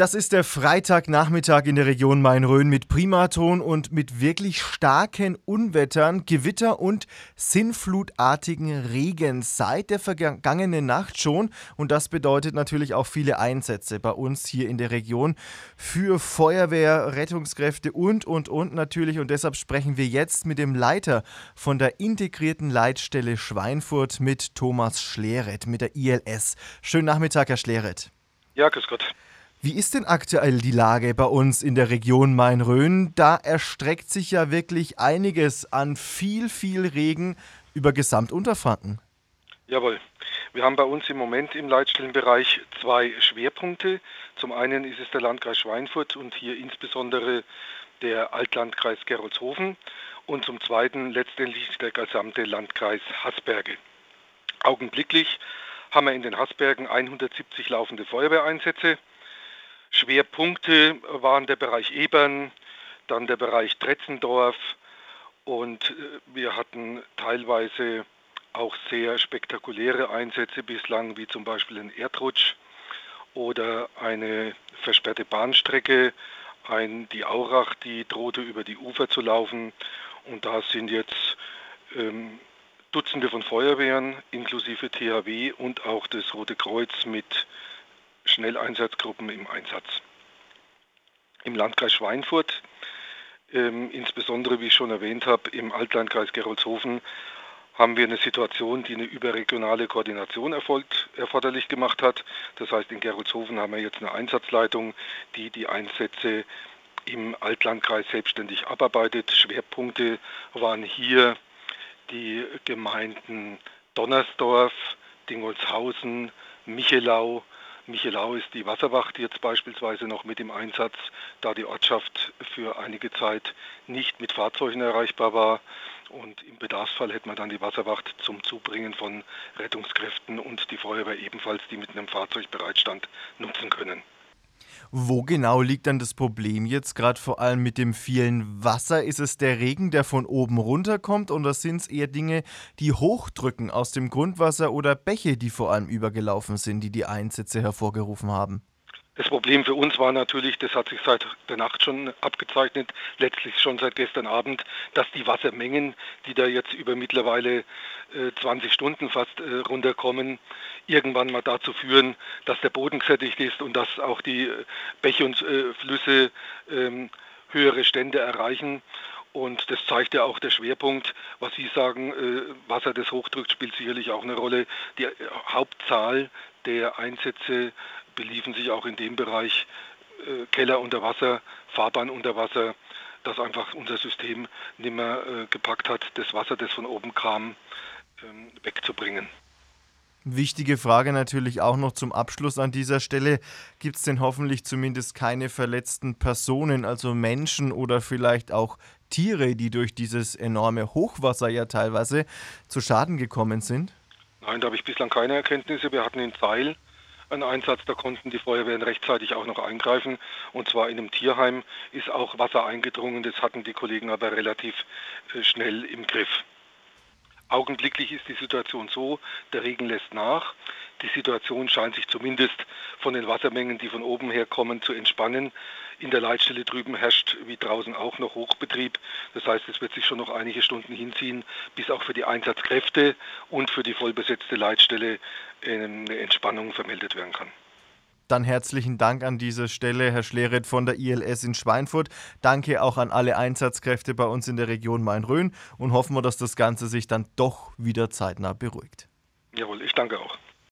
Das ist der Freitagnachmittag in der Region Main-Rhön mit Primaton und mit wirklich starken Unwettern, Gewitter und sinnflutartigen Regen seit der vergangenen Nacht schon. Und das bedeutet natürlich auch viele Einsätze bei uns hier in der Region für Feuerwehr, Rettungskräfte und, und, und natürlich. Und deshalb sprechen wir jetzt mit dem Leiter von der integrierten Leitstelle Schweinfurt mit Thomas Schleret, mit der ILS. Schönen Nachmittag, Herr Schleret. Ja, grüß Gott. Wie ist denn aktuell die Lage bei uns in der Region Main-Rhön? Da erstreckt sich ja wirklich einiges an viel, viel Regen über Gesamtunterfranken. Jawohl. Wir haben bei uns im Moment im Leitstellenbereich zwei Schwerpunkte. Zum einen ist es der Landkreis Schweinfurt und hier insbesondere der Altlandkreis Gerolzhofen und zum zweiten letztendlich der gesamte Landkreis Hasberge. Augenblicklich haben wir in den Hasbergen 170 laufende Feuerwehreinsätze. Schwerpunkte waren der Bereich Ebern, dann der Bereich Tretzendorf und äh, wir hatten teilweise auch sehr spektakuläre Einsätze bislang, wie zum Beispiel ein Erdrutsch oder eine versperrte Bahnstrecke, ein, die Aurach, die drohte über die Ufer zu laufen. Und da sind jetzt ähm, Dutzende von Feuerwehren inklusive THW und auch das Rote Kreuz mit Schnelleinsatzgruppen im Einsatz. Im Landkreis Schweinfurt, ähm, insbesondere wie ich schon erwähnt habe, im Altlandkreis Gerolzhofen, haben wir eine Situation, die eine überregionale Koordination erfolgt, erforderlich gemacht hat. Das heißt, in Gerolzhofen haben wir jetzt eine Einsatzleitung, die die Einsätze im Altlandkreis selbstständig abarbeitet. Schwerpunkte waren hier die Gemeinden Donnersdorf, Dingolshausen, Michelau, Michelau ist die Wasserwacht jetzt beispielsweise noch mit im Einsatz, da die Ortschaft für einige Zeit nicht mit Fahrzeugen erreichbar war. Und im Bedarfsfall hätte man dann die Wasserwacht zum Zubringen von Rettungskräften und die Feuerwehr ebenfalls, die mit einem Fahrzeug bereitstand, nutzen können. Wo genau liegt dann das Problem jetzt, gerade vor allem mit dem vielen Wasser? Ist es der Regen, der von oben runterkommt, oder sind es eher Dinge, die hochdrücken aus dem Grundwasser oder Bäche, die vor allem übergelaufen sind, die die Einsätze hervorgerufen haben? Das Problem für uns war natürlich, das hat sich seit der Nacht schon abgezeichnet, letztlich schon seit gestern Abend, dass die Wassermengen, die da jetzt über mittlerweile äh, 20 Stunden fast äh, runterkommen, irgendwann mal dazu führen, dass der Boden gesättigt ist und dass auch die äh, Bäche und äh, Flüsse ähm, höhere Stände erreichen. Und das zeigt ja auch der Schwerpunkt, was Sie sagen, äh, Wasser, das hochdrückt, spielt sicherlich auch eine Rolle. Die äh, Hauptzahl der Einsätze beliefen sich auch in dem Bereich äh, Keller unter Wasser, Fahrbahn unter Wasser, dass einfach unser System nicht mehr äh, gepackt hat, das Wasser, das von oben kam, ähm, wegzubringen. Wichtige Frage natürlich auch noch zum Abschluss an dieser Stelle. Gibt es denn hoffentlich zumindest keine verletzten Personen, also Menschen oder vielleicht auch Tiere, die durch dieses enorme Hochwasser ja teilweise zu Schaden gekommen sind? Nein, da habe ich bislang keine Erkenntnisse. Wir hatten in Zeil einen Einsatz, da konnten die Feuerwehren rechtzeitig auch noch eingreifen. Und zwar in einem Tierheim ist auch Wasser eingedrungen, das hatten die Kollegen aber relativ äh, schnell im Griff. Augenblicklich ist die Situation so, der Regen lässt nach. Die Situation scheint sich zumindest von den Wassermengen, die von oben her kommen, zu entspannen. In der Leitstelle drüben herrscht wie draußen auch noch Hochbetrieb. Das heißt, es wird sich schon noch einige Stunden hinziehen, bis auch für die Einsatzkräfte und für die vollbesetzte Leitstelle eine Entspannung vermeldet werden kann. Dann herzlichen Dank an dieser Stelle, Herr Schleret von der ILS in Schweinfurt. Danke auch an alle Einsatzkräfte bei uns in der Region Main-Rhön und hoffen wir, dass das Ganze sich dann doch wieder zeitnah beruhigt. Jawohl, ich danke auch.